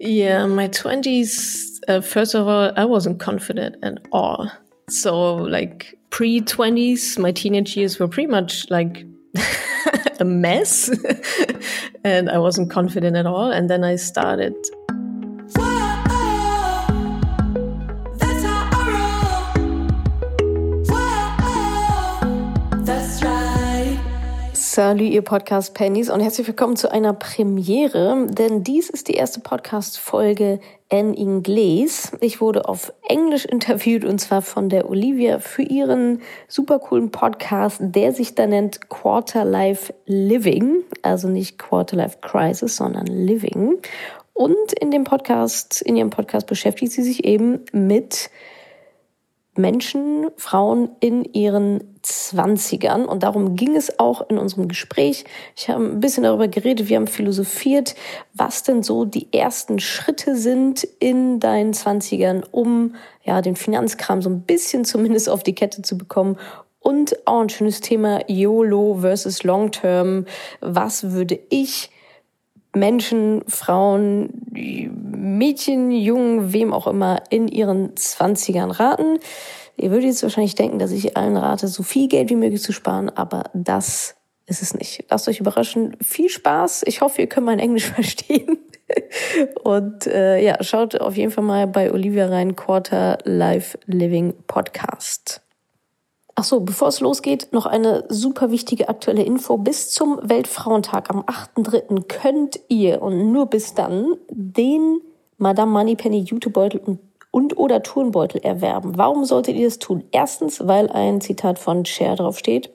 Yeah, my 20s, uh, first of all, I wasn't confident at all. So, like, pre 20s, my teenage years were pretty much like a mess. and I wasn't confident at all. And then I started Salut, ihr Podcast Pennies und herzlich willkommen zu einer Premiere, denn dies ist die erste Podcast-Folge en Inglés. Ich wurde auf Englisch interviewt und zwar von der Olivia für ihren super coolen Podcast, der sich da nennt Quarter Life Living, also nicht Quarter Life Crisis, sondern Living. Und in dem Podcast, in ihrem Podcast beschäftigt sie sich eben mit Menschen, Frauen in ihren Zwanzigern. Und darum ging es auch in unserem Gespräch. Ich habe ein bisschen darüber geredet, wir haben philosophiert, was denn so die ersten Schritte sind in deinen Zwanzigern, um ja den Finanzkram so ein bisschen zumindest auf die Kette zu bekommen. Und auch ein schönes Thema YOLO versus Long Term. Was würde ich Menschen, Frauen, Mädchen, Jungen, wem auch immer in ihren Zwanzigern raten. Ihr würdet jetzt wahrscheinlich denken, dass ich allen rate, so viel Geld wie möglich zu sparen, aber das ist es nicht. Lasst euch überraschen. Viel Spaß. Ich hoffe, ihr könnt mein Englisch verstehen. Und äh, ja, schaut auf jeden Fall mal bei Olivia rein, Quarter Life Living Podcast. Ach so, bevor es losgeht, noch eine super wichtige aktuelle Info. Bis zum Weltfrauentag am 8.3. könnt ihr und nur bis dann den Madame Moneypenny Jutebeutel und, und oder Turnbeutel erwerben. Warum solltet ihr das tun? Erstens, weil ein Zitat von Cher draufsteht.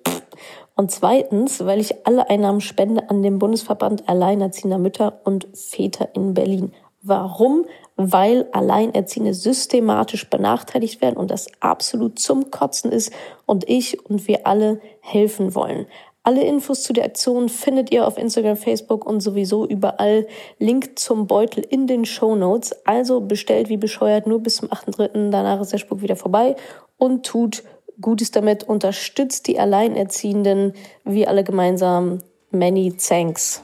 Und zweitens, weil ich alle Einnahmen spende an den Bundesverband Alleinerziehender Mütter und Väter in Berlin. Warum? weil Alleinerziehende systematisch benachteiligt werden und das absolut zum Kotzen ist und ich und wir alle helfen wollen. Alle Infos zu der Aktion findet ihr auf Instagram, Facebook und sowieso überall. Link zum Beutel in den Show Notes. Also bestellt wie bescheuert nur bis zum 8.3. Danach ist der Spuk wieder vorbei und tut Gutes damit. Unterstützt die Alleinerziehenden. Wir alle gemeinsam. Many thanks.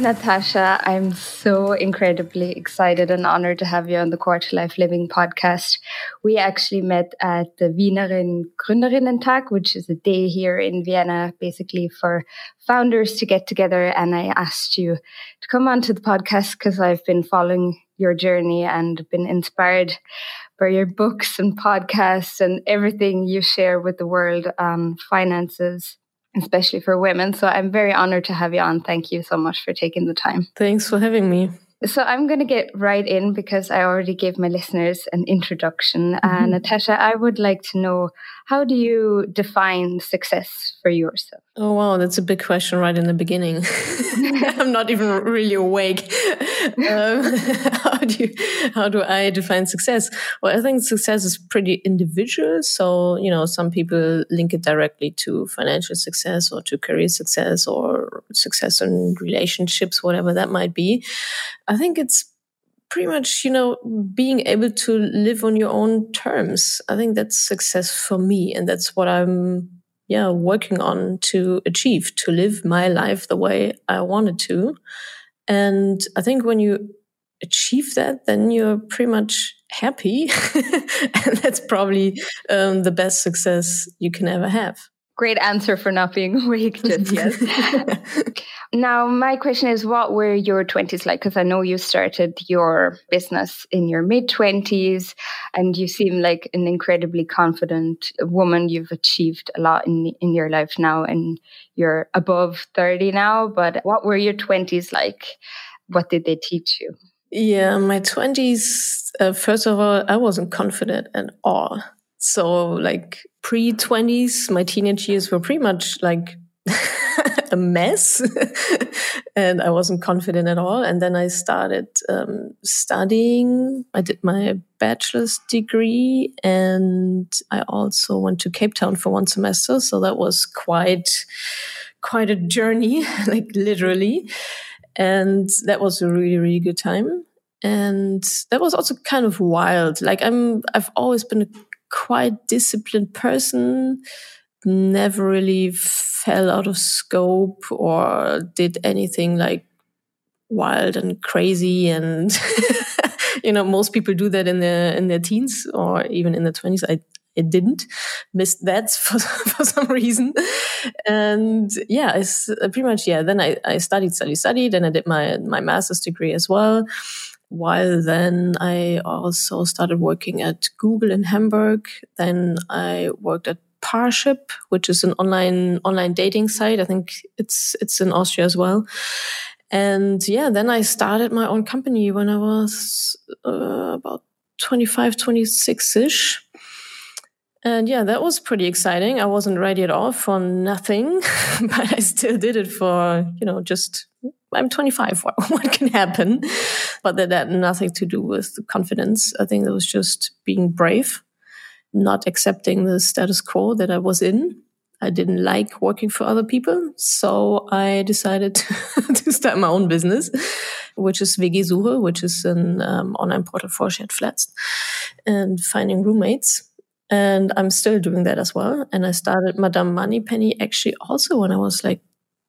Natasha, I'm so incredibly excited and honored to have you on the Quarter Life Living podcast. We actually met at the Wienerin Gründerinnen-Tag, which is a day here in Vienna, basically for founders to get together. And I asked you to come onto the podcast because I've been following your journey and been inspired by your books and podcasts and everything you share with the world on finances especially for women. So I'm very honored to have you on. Thank you so much for taking the time. Thanks for having me. So I'm going to get right in because I already gave my listeners an introduction. Mm-hmm. Uh, Natasha, I would like to know how do you define success for yourself? Oh, wow, that's a big question right in the beginning. I'm not even really awake. Um, how do you, how do I define success? Well, I think success is pretty individual. So, you know, some people link it directly to financial success or to career success or success in relationships, whatever that might be. I think it's pretty much, you know, being able to live on your own terms. I think that's success for me. And that's what I'm, yeah, working on to achieve, to live my life the way I wanted to. And I think when you achieve that, then you're pretty much happy. and that's probably um, the best success you can ever have. Great answer for not being awake just yet. now, my question is what were your 20s like? Because I know you started your business in your mid 20s and you seem like an incredibly confident woman. You've achieved a lot in, in your life now and you're above 30 now. But what were your 20s like? What did they teach you? Yeah, my 20s, uh, first of all, I wasn't confident at all. So, like, pre 20s, my teenage years were pretty much like a mess and I wasn't confident at all. And then I started um, studying. I did my bachelor's degree and I also went to Cape Town for one semester. So that was quite, quite a journey, like literally. And that was a really, really good time. And that was also kind of wild. Like I'm, I've always been a quite disciplined person, never really fell out of scope or did anything like wild and crazy and you know most people do that in their in their teens or even in their 20s i it didn't missed that for, for some reason. And yeah it's pretty much yeah then I, I studied studied studied and i did my my master's degree as well. While then i also started working at google in hamburg. Then i worked at parship which is an online online dating site. I think it's it's in austria as well. And yeah, then I started my own company when I was uh, about 25, 26 ish. And yeah, that was pretty exciting. I wasn't ready at all for nothing, but I still did it for, you know, just, I'm 25. What, what can happen? But that had nothing to do with confidence. I think it was just being brave, not accepting the status quo that I was in I didn't like working for other people. So I decided to start my own business, which is WG which is an um, online portal for shared flats and finding roommates. And I'm still doing that as well. And I started Madame Moneypenny actually also when I was like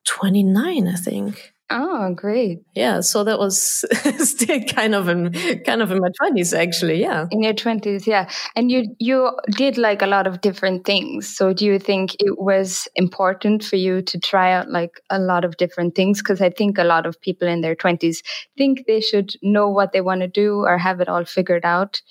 29, I think. Oh, great. Yeah. So that was still kind of in kind of in my twenties actually. Yeah. In your twenties, yeah. And you you did like a lot of different things. So do you think it was important for you to try out like a lot of different things? Because I think a lot of people in their twenties think they should know what they want to do or have it all figured out.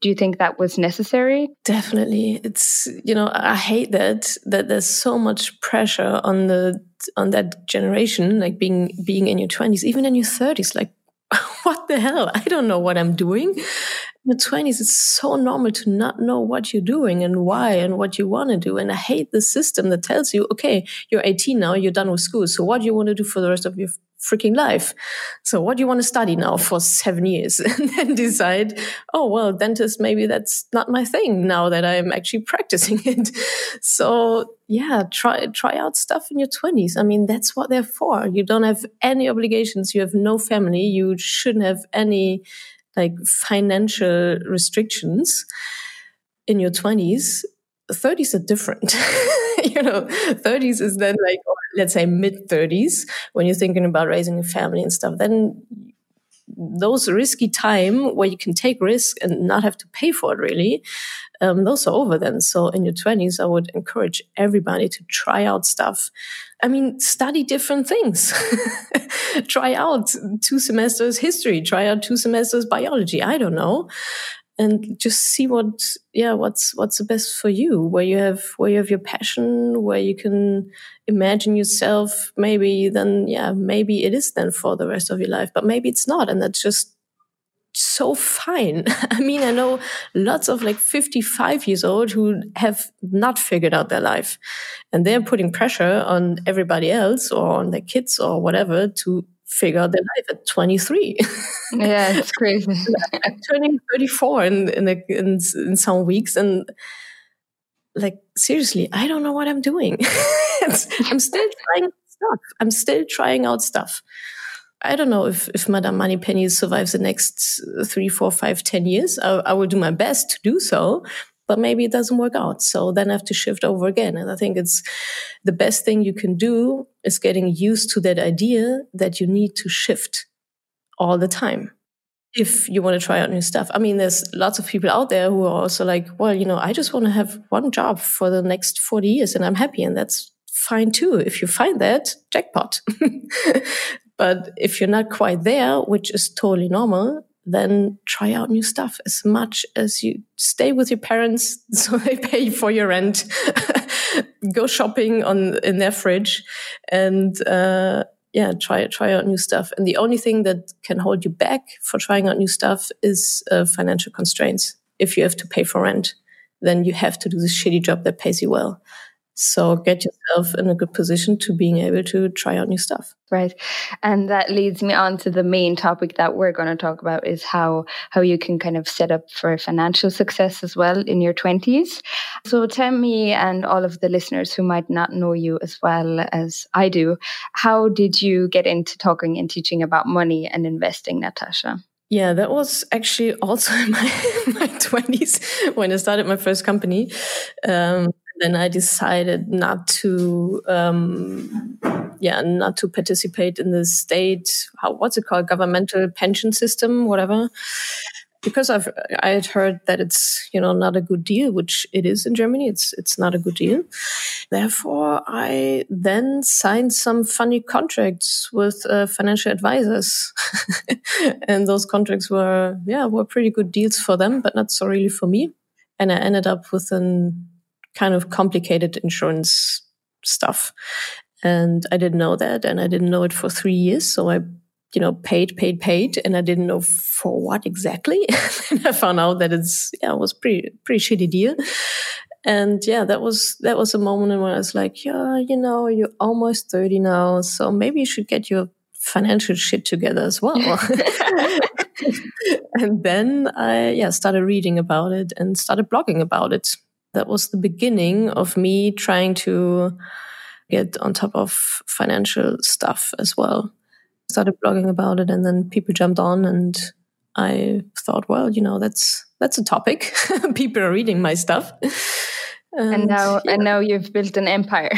Do you think that was necessary? Definitely. It's, you know, I hate that, that there's so much pressure on the, on that generation, like being, being in your twenties, even in your thirties, like, what the hell? I don't know what I'm doing. In the 20s, it's so normal to not know what you're doing and why and what you want to do. And I hate the system that tells you, okay, you're 18 now, you're done with school. So what do you want to do for the rest of your freaking life. So what do you want to study now for seven years? And then decide, oh, well, dentist, maybe that's not my thing now that I'm actually practicing it. So yeah, try, try out stuff in your twenties. I mean, that's what they're for. You don't have any obligations. You have no family. You shouldn't have any like financial restrictions in your twenties. 30s are different. you know, 30s is then like, let's say mid 30s, when you're thinking about raising a family and stuff, then those risky time where you can take risk and not have to pay for it really, um, those are over then. So in your 20s, I would encourage everybody to try out stuff. I mean, study different things. try out two semesters history, try out two semesters biology. I don't know and just see what yeah what's what's the best for you where you have where you have your passion where you can imagine yourself. Maybe then yeah maybe it is then for the rest of your life but maybe it's not and that's just so fine. I mean i know lots of like 55 years old who have not figured out their life and they're putting pressure on everybody else or on their kids or whatever to figure out their life at 23. yeah, it's crazy. I'm turning 34 in in, a, in in some weeks, and like seriously, I don't know what I'm doing. I'm still trying stuff. I'm still trying out stuff. I don't know if, if Madame Moneypenny survives the next three, four, five, ten years. I, I will do my best to do so, but maybe it doesn't work out. So then I have to shift over again. And I think it's the best thing you can do is getting used to that idea that you need to shift all the time if you want to try out new stuff. I mean, there's lots of people out there who are also like, well, you know, I just want to have one job for the next 40 years and I'm happy. And that's fine too. If you find that, jackpot. but if you're not quite there, which is totally normal, then try out new stuff as much as you stay with your parents so they pay for your rent. Go shopping on in their fridge and uh, yeah try try out new stuff. And the only thing that can hold you back for trying out new stuff is uh, financial constraints. If you have to pay for rent then you have to do this shitty job that pays you well so get yourself in a good position to being able to try out new stuff. Right. And that leads me on to the main topic that we're going to talk about is how how you can kind of set up for financial success as well in your 20s. So tell me and all of the listeners who might not know you as well as I do, how did you get into talking and teaching about money and investing, Natasha? Yeah, that was actually also in my, my 20s when I started my first company. Um, then I decided not to um, yeah, not to participate in the state, how, what's it called? Governmental pension system, whatever because I've I had heard that it's you know not a good deal, which it is in Germany. It's it's not a good deal. Therefore, I then signed some funny contracts with uh, financial advisors, and those contracts were yeah were pretty good deals for them, but not so really for me. And I ended up with an kind of complicated insurance stuff. And I didn't know that, and I didn't know it for three years. So I you know, paid, paid, paid, and I didn't know for what exactly. and I found out that it's yeah, it was pretty pretty shitty deal. And yeah, that was that was a moment when I was like, yeah, you know, you're almost thirty now, so maybe you should get your financial shit together as well. and then I yeah started reading about it and started blogging about it. That was the beginning of me trying to get on top of financial stuff as well started blogging about it and then people jumped on and I thought, well, you know, that's that's a topic. people are reading my stuff. And, and now yeah. and now you've built an empire.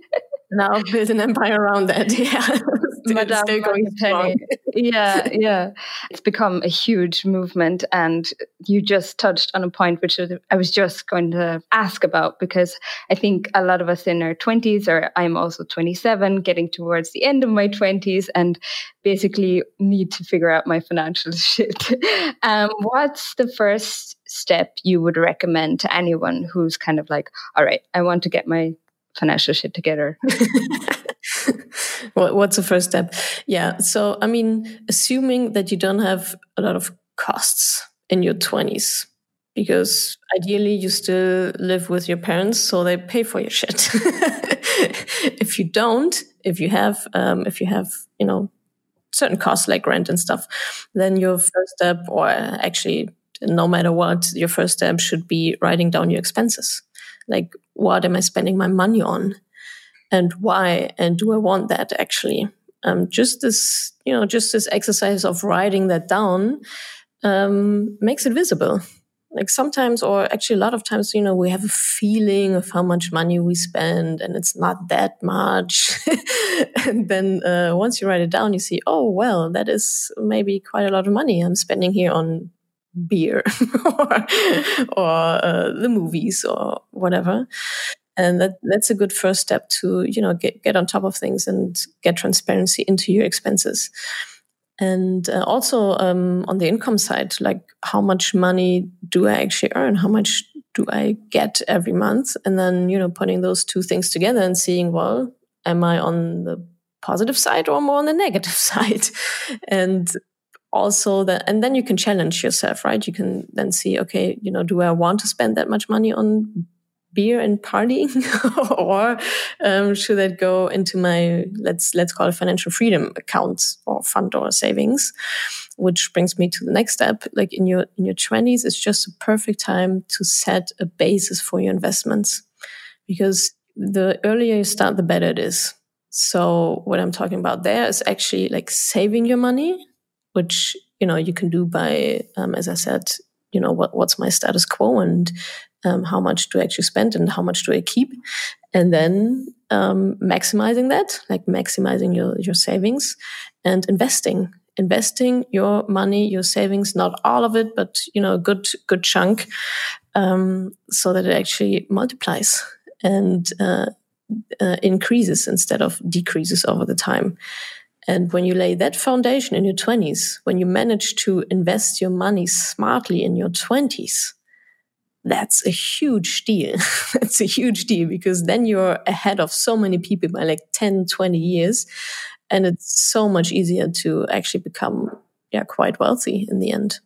now I've built an empire around that. Yeah. Madame still going strong. yeah, yeah. It's become a huge movement. And you just touched on a point which I was just going to ask about because I think a lot of us in our 20s, or I'm also 27, getting towards the end of my 20s, and basically need to figure out my financial shit. um, what's the first step you would recommend to anyone who's kind of like, all right, I want to get my financial shit together? What's the first step? Yeah. So, I mean, assuming that you don't have a lot of costs in your 20s, because ideally you still live with your parents, so they pay for your shit. if you don't, if you have, um, if you have, you know, certain costs like rent and stuff, then your first step, or actually, no matter what, your first step should be writing down your expenses. Like, what am I spending my money on? And why and do I want that actually? Um, just this, you know, just this exercise of writing that down um, makes it visible. Like sometimes, or actually a lot of times, you know, we have a feeling of how much money we spend and it's not that much. and then uh, once you write it down, you see, oh, well, that is maybe quite a lot of money I'm spending here on beer or, or uh, the movies or whatever and that that's a good first step to you know get get on top of things and get transparency into your expenses. And uh, also um, on the income side like how much money do i actually earn? How much do i get every month? And then you know putting those two things together and seeing well am i on the positive side or more on the negative side? And also that and then you can challenge yourself right? You can then see okay you know do i want to spend that much money on beer and partying or um, should that go into my let's let's call it financial freedom accounts or fund or savings which brings me to the next step. Like in your in your 20s it's just a perfect time to set a basis for your investments because the earlier you start the better it is. So what i'm talking about there is actually like saving your money which you know you can do by um, as i said you know what, what's my status quo and um, how much do I actually spend and how much do I keep, and then um, maximizing that, like maximizing your your savings and investing, investing your money, your savings, not all of it, but you know, a good good chunk, um, so that it actually multiplies and uh, uh, increases instead of decreases over the time. And when you lay that foundation in your 20s, when you manage to invest your money smartly in your 20s, that's a huge deal. that's a huge deal because then you're ahead of so many people by like 10, 20 years. And it's so much easier to actually become yeah, quite wealthy in the end.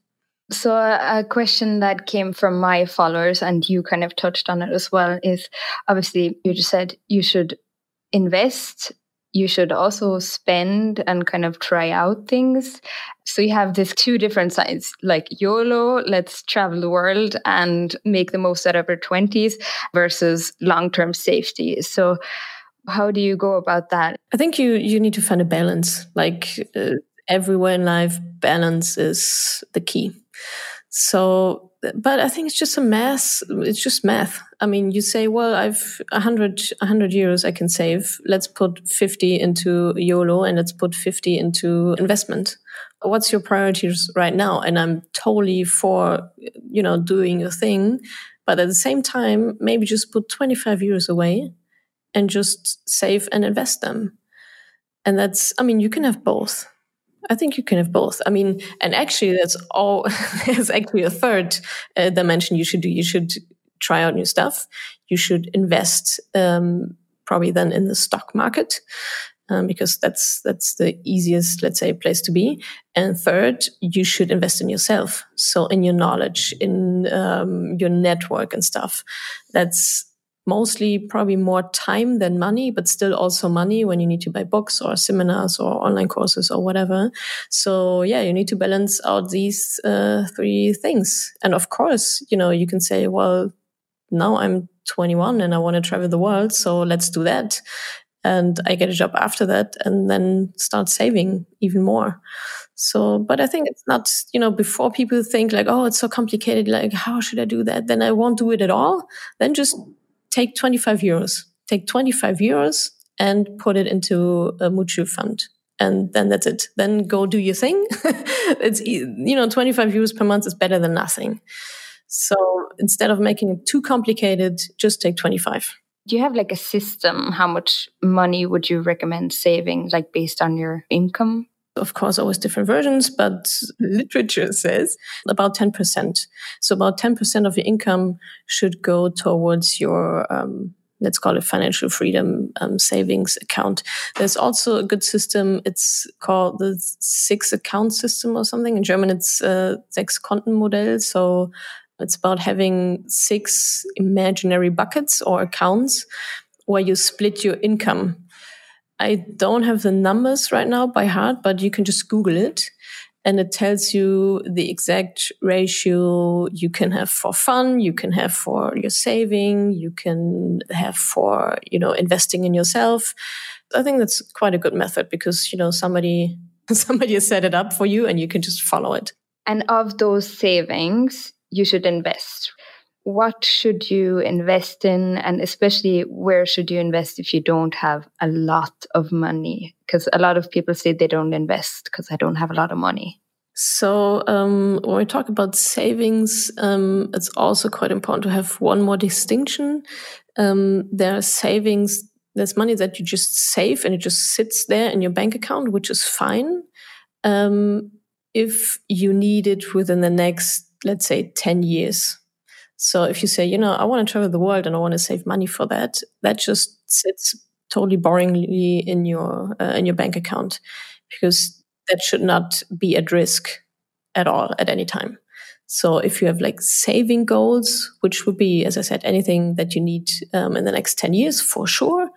So, a question that came from my followers, and you kind of touched on it as well, is obviously you just said you should invest you should also spend and kind of try out things. So you have these two different sides, like YOLO, let's travel the world and make the most out of our 20s versus long-term safety. So how do you go about that? I think you you need to find a balance. Like uh, everywhere in life, balance is the key. So, but I think it's just a mess. It's just math. I mean, you say, well, I've a hundred, a hundred euros I can save. Let's put 50 into YOLO and let's put 50 into investment. What's your priorities right now? And I'm totally for, you know, doing a thing. But at the same time, maybe just put 25 euros away and just save and invest them. And that's, I mean, you can have both. I think you can have both. I mean, and actually, that's all. there's actually a third uh, dimension you should do. You should try out new stuff. You should invest, um, probably then in the stock market, um, because that's that's the easiest, let's say, place to be. And third, you should invest in yourself. So in your knowledge, in um, your network and stuff. That's mostly probably more time than money, but still also money when you need to buy books or seminars or online courses or whatever. So yeah, you need to balance out these uh, three things. And of course, you know, you can say, well, now I'm 21 and I want to travel the world. So let's do that. And I get a job after that and then start saving even more. So, but I think it's not, you know, before people think like, oh, it's so complicated. Like, how should I do that? Then I won't do it at all. Then just take 25 euros, take 25 euros and put it into a mutual fund. And then that's it. Then go do your thing. it's, you know, 25 euros per month is better than nothing. So instead of making it too complicated, just take 25. Do you have like a system? How much money would you recommend saving, like based on your income? Of course, always different versions, but literature says about 10%. So about 10% of your income should go towards your, um, let's call it financial freedom um, savings account. There's also a good system. It's called the six account system or something. In German, it's uh, sechs Kontenmodell. So it's about having six imaginary buckets or accounts where you split your income I don't have the numbers right now by heart, but you can just Google it and it tells you the exact ratio you can have for fun, you can have for your saving, you can have for, you know, investing in yourself. I think that's quite a good method because, you know, somebody, somebody has set it up for you and you can just follow it. And of those savings, you should invest what should you invest in? And especially where should you invest if you don't have a lot of money? Because a lot of people say they don't invest because i don't have a lot of money. So um, when we talk about savings um, it's also quite important to have one more distinction. Um, there are savings there's money that you just save and it just sits there in your bank account which is fine. Um, if you need it within the next let's say 10 years so if you say, you know, I want to travel the world and I want to save money for that, that just sits totally boringly in your uh, in your bank account because that should not be at risk at all at any time. So if you have like saving goals, which would be, as I said, anything that you need um, in the next 10 years for sure,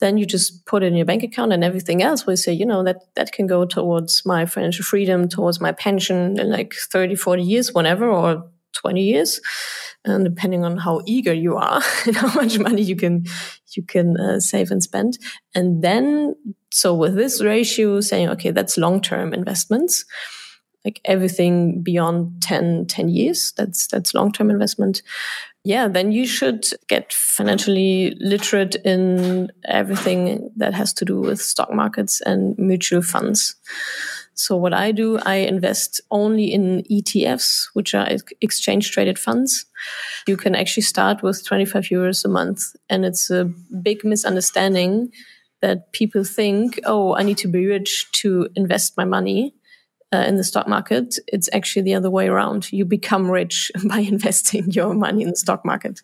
then you just put it in your bank account and everything else will say, you know, that, that can go towards my financial freedom, towards my pension in like 30, 40 years, whenever, or 20 years and depending on how eager you are and how much money you can you can uh, save and spend. And then so with this ratio saying okay that's long term investments like everything beyond 10 10 years that's that's long term investment. Yeah then you should get financially literate in everything that has to do with stock markets and mutual funds so what I do, I invest only in ETFs, which are exchange traded funds. You can actually start with 25 euros a month. And it's a big misunderstanding that people think, oh, I need to be rich to invest my money. Uh, in the stock market, it's actually the other way around. You become rich by investing your money in the stock market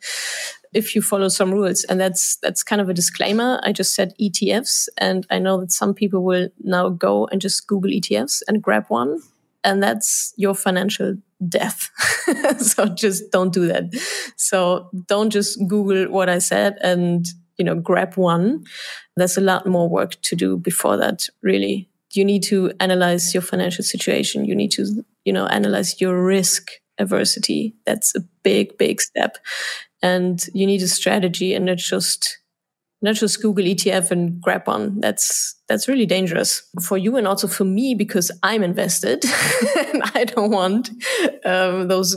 if you follow some rules. And that's, that's kind of a disclaimer. I just said ETFs and I know that some people will now go and just Google ETFs and grab one. And that's your financial death. so just don't do that. So don't just Google what I said and, you know, grab one. There's a lot more work to do before that, really. You need to analyze your financial situation. You need to, you know, analyze your risk adversity. That's a big, big step and you need a strategy and not just not just Google ETF and grab one. That's that's really dangerous for you and also for me because I'm invested and I don't want um, those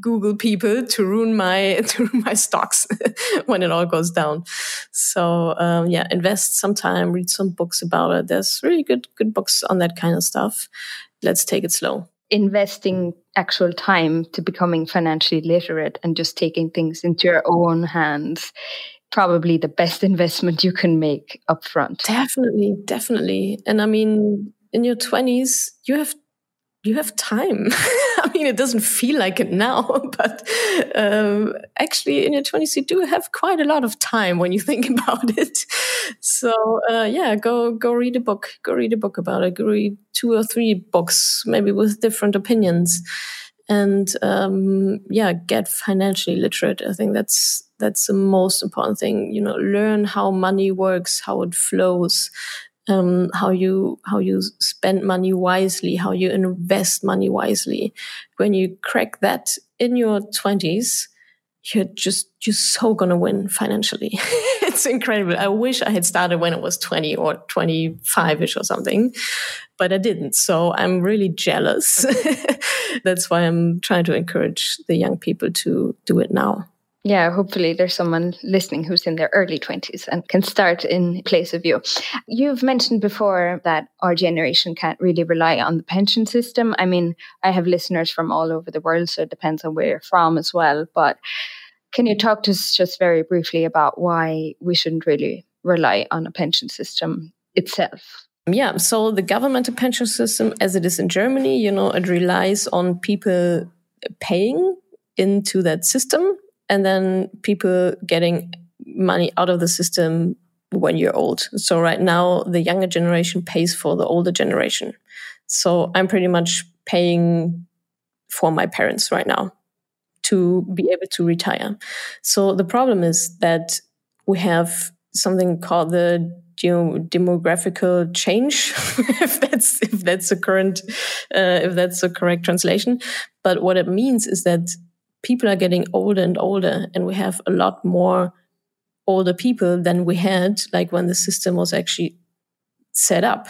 Google people to ruin my to ruin my stocks when it all goes down. So um, yeah, invest some time, read some books about it. There's really good good books on that kind of stuff. Let's take it slow investing actual time to becoming financially literate and just taking things into your own hands probably the best investment you can make upfront. Definitely, definitely. And I mean, in your 20s, you have you have time. I mean, it doesn't feel like it now, but um, actually, in your 20s, you do have quite a lot of time when you think about it. So, uh, yeah, go go read a book. Go read a book about it. Go read two or three books, maybe with different opinions, and um, yeah, get financially literate. I think that's that's the most important thing. You know, learn how money works, how it flows, um, how you how you spend money wisely, how you invest money wisely. When you crack that in your twenties, you're just you're so gonna win financially. it's incredible. I wish I had started when I was twenty or twenty five ish or something, but I didn't. So I'm really jealous. That's why I'm trying to encourage the young people to do it now yeah, hopefully there's someone listening who's in their early 20s and can start in place of you. You've mentioned before that our generation can't really rely on the pension system. I mean, I have listeners from all over the world, so it depends on where you're from as well. But can you talk to us just very briefly about why we shouldn't really rely on a pension system itself? Yeah, so the governmental pension system, as it is in Germany, you know, it relies on people paying into that system and then people getting money out of the system when you're old. So right now, the younger generation pays for the older generation. So I'm pretty much paying for my parents right now to be able to retire. So the problem is that we have something called the demographical change, if that's if that's a current uh, if that's a correct translation. But what it means is that people are getting older and older, and we have a lot more older people than we had, like when the system was actually set up.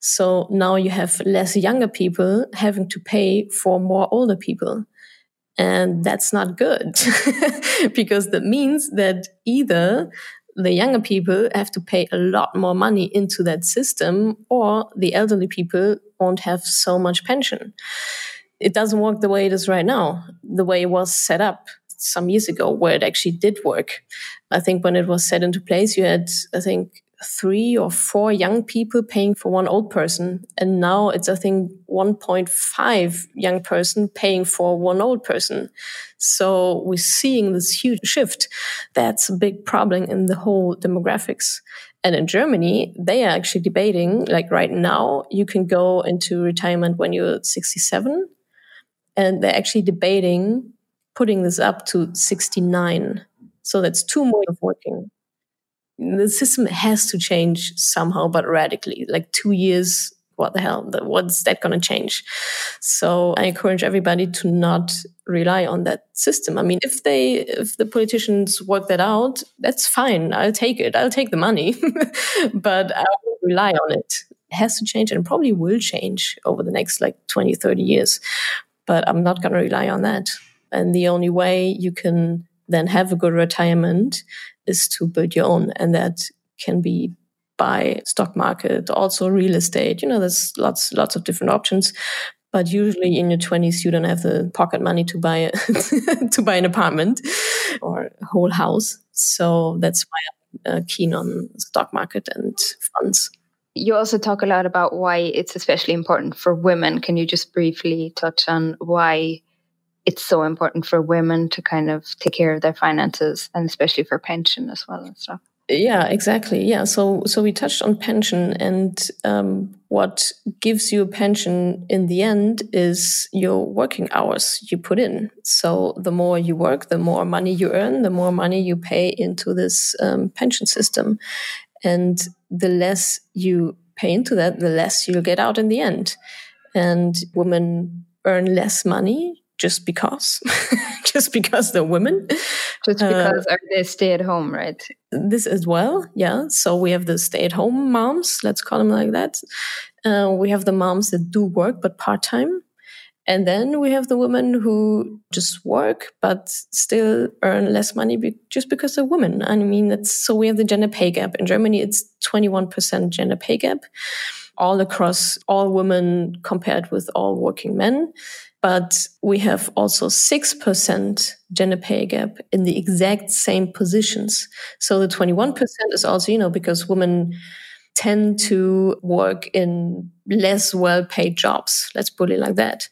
So now you have less younger people having to pay for more older people. And that's not good because that means that either the younger people have to pay a lot more money into that system or the elderly people won't have so much pension it doesn't work the way it is right now, the way it was set up some years ago, where it actually did work. I think when it was set into place, you had, I think, three or four young people paying for one old person. And now it's, I think, 1.5 young person paying for one old person. So we're seeing this huge shift. That's a big problem in the whole demographics. And in Germany, they are actually debating, like right now, you can go into retirement when you're 67 and they're actually debating putting this up to 69. So that's two more of working. The system has to change somehow, but radically. Like two years, what the hell? What's that going to change? So I encourage everybody to not rely on that system. I mean, if they, if the politicians work that out, that's fine. I'll take it. I'll take the money, but I won't rely on it. It has to change and probably will change over the next like 20, 30 years but I'm not going to rely on that. And the only way you can then have a good retirement is to build your own. And that can be by stock market, also real estate. You know, there's lots, lots of different options. But usually in your twenties, you don't have the pocket money to buy a, to buy an apartment or a whole house. So that's why I'm uh, keen on stock market and funds. You also talk a lot about why it's especially important for women. Can you just briefly touch on why it's so important for women to kind of take care of their finances and especially for pension as well and stuff? Yeah, exactly. Yeah, so so we touched on pension, and um, what gives you a pension in the end is your working hours you put in. So the more you work, the more money you earn, the more money you pay into this um, pension system, and the less you pay into that, the less you'll get out in the end. And women earn less money just because, just because they're women. Just uh, because uh, they stay at home, right? This as well, yeah. So we have the stay at home moms, let's call them like that. Uh, we have the moms that do work but part time. And then we have the women who just work but still earn less money be- just because they're women. I mean, so we have the gender pay gap. In Germany, it's 21% gender pay gap all across all women compared with all working men. But we have also 6% gender pay gap in the exact same positions. So the 21% is also, you know, because women tend to work in less well paid jobs. Let's put it like that.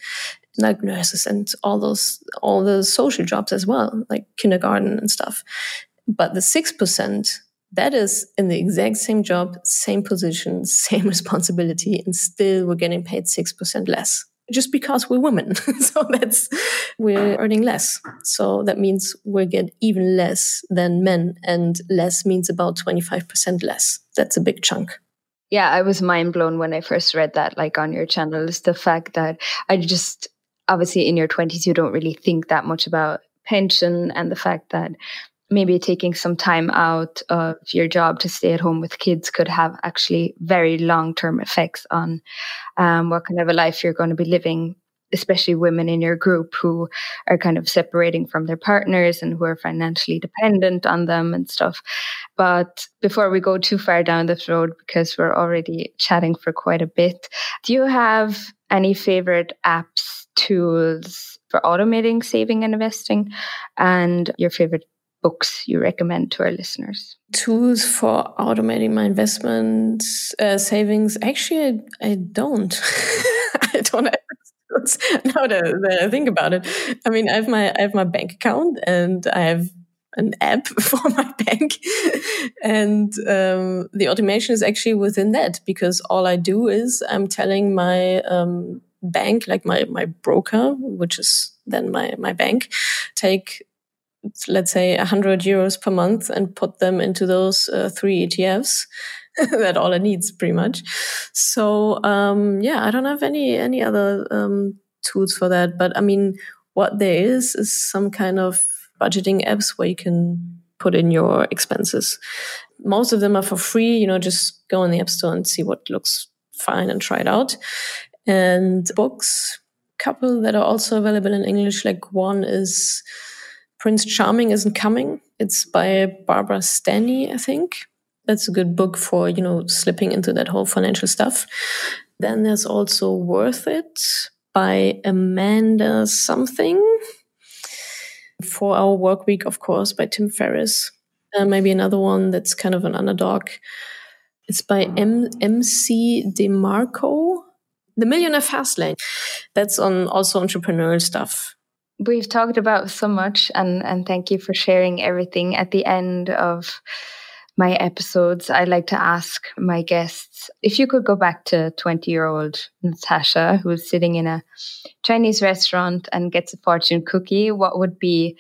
Like nurses and all those, all the social jobs as well, like kindergarten and stuff. But the 6%, that is in the exact same job, same position, same responsibility, and still we're getting paid 6% less just because we're women. so that's, we're earning less. So that means we get even less than men and less means about 25% less. That's a big chunk. Yeah, I was mind blown when I first read that, like on your channel, is the fact that I just, obviously in your 20s, you don't really think that much about pension and the fact that maybe taking some time out of your job to stay at home with kids could have actually very long term effects on um, what kind of a life you're going to be living especially women in your group who are kind of separating from their partners and who are financially dependent on them and stuff. But before we go too far down this road, because we're already chatting for quite a bit, do you have any favorite apps, tools for automating saving and investing, and your favorite books you recommend to our listeners? Tools for automating my investment uh, savings. Actually, I, I don't. I don't have tools now that, that I think about it. I mean, I have my I have my bank account and I have an app for my bank and um, the automation is actually within that because all i do is i'm telling my um, bank like my my broker which is then my my bank take let's say 100 euros per month and put them into those uh, three ETFs. that all it needs pretty much. So, um, yeah, I don't have any, any other, um, tools for that. But I mean, what there is, is some kind of budgeting apps where you can put in your expenses. Most of them are for free. You know, just go in the app store and see what looks fine and try it out. And books, couple that are also available in English. Like one is, Prince Charming Isn't Coming. It's by Barbara Stanny, I think. That's a good book for, you know, slipping into that whole financial stuff. Then there's also Worth It by Amanda something. Four Hour Work Week, of course, by Tim Ferriss. Uh, maybe another one that's kind of an underdog. It's by M- MC DeMarco. The Millionaire Fastlane. That's on also entrepreneurial stuff. We've talked about so much, and, and thank you for sharing everything. At the end of my episodes, I like to ask my guests if you could go back to 20 year old Natasha, who's sitting in a Chinese restaurant and gets a fortune cookie, what would be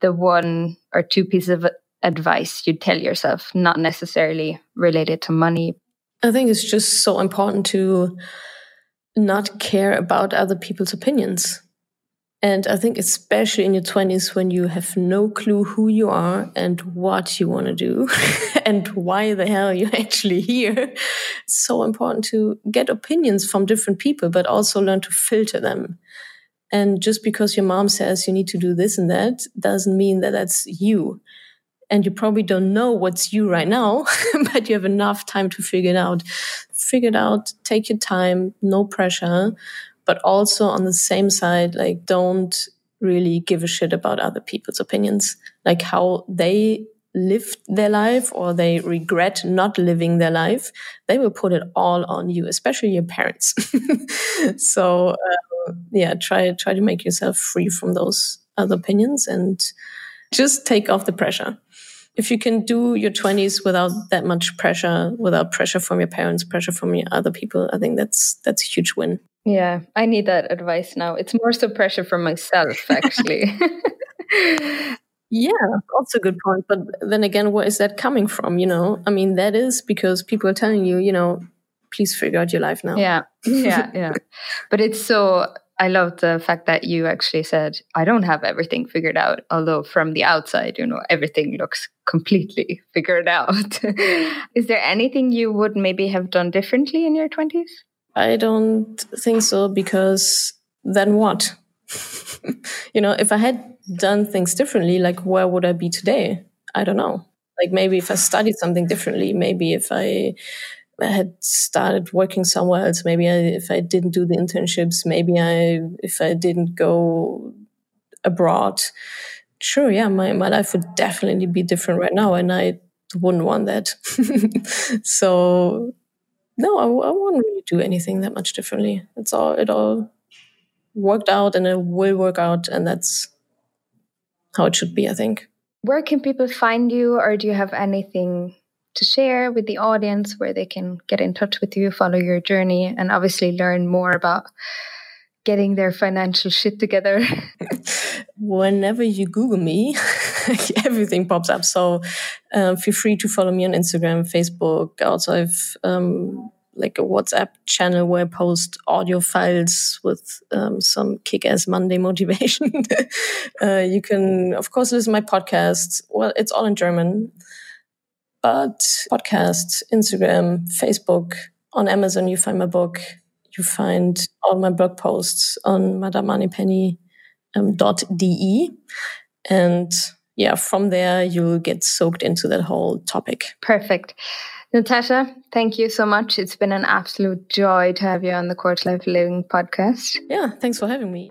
the one or two pieces of advice you'd tell yourself, not necessarily related to money? I think it's just so important to not care about other people's opinions and I think, especially in your 20s, when you have no clue who you are and what you want to do and why the hell you're actually here, it's so important to get opinions from different people, but also learn to filter them. And just because your mom says you need to do this and that doesn't mean that that's you. And you probably don't know what's you right now, but you have enough time to figure it out. Figure it out, take your time, no pressure but also on the same side, like don't really give a shit about other people's opinions, like how they lived their life or they regret not living their life, they will put it all on you, especially your parents. so uh, yeah, try try to make yourself free from those other opinions and just take off the pressure. If you can do your 20s without that much pressure, without pressure from your parents, pressure from your other people, I think that's that's a huge win. Yeah, I need that advice now. It's more so pressure for myself, actually. yeah, also a good point. But then again, where is that coming from? You know, I mean, that is because people are telling you, you know, please figure out your life now. Yeah, yeah, yeah. But it's so I love the fact that you actually said, I don't have everything figured out. Although from the outside, you know, everything looks completely figured out. Is there anything you would maybe have done differently in your 20s? I don't think so because then what? you know, if I had done things differently, like where would I be today? I don't know. Like maybe if I studied something differently, maybe if I had started working somewhere else. Maybe I, if I didn't do the internships, maybe I, if I didn't go abroad, sure, yeah, my, my life would definitely be different right now. And I wouldn't want that. so no, I, I wouldn't really do anything that much differently. It's all, it all worked out and it will work out. And that's how it should be, I think. Where can people find you or do you have anything to share with the audience where they can get in touch with you, follow your journey, and obviously learn more about getting their financial shit together? Whenever you Google me, everything pops up. So um, feel free to follow me on Instagram, Facebook. Also, I also have um, like a WhatsApp channel where I post audio files with um, some kick-ass Monday motivation. uh, you can, of course, listen to my podcast. Well, it's all in German but podcasts, Instagram, Facebook, on Amazon, you find my book. You find all my blog posts on madamemoneypenny.de. Um, and yeah, from there, you'll get soaked into that whole topic. Perfect. Natasha, thank you so much. It's been an absolute joy to have you on the Quarter Life Living podcast. Yeah, thanks for having me.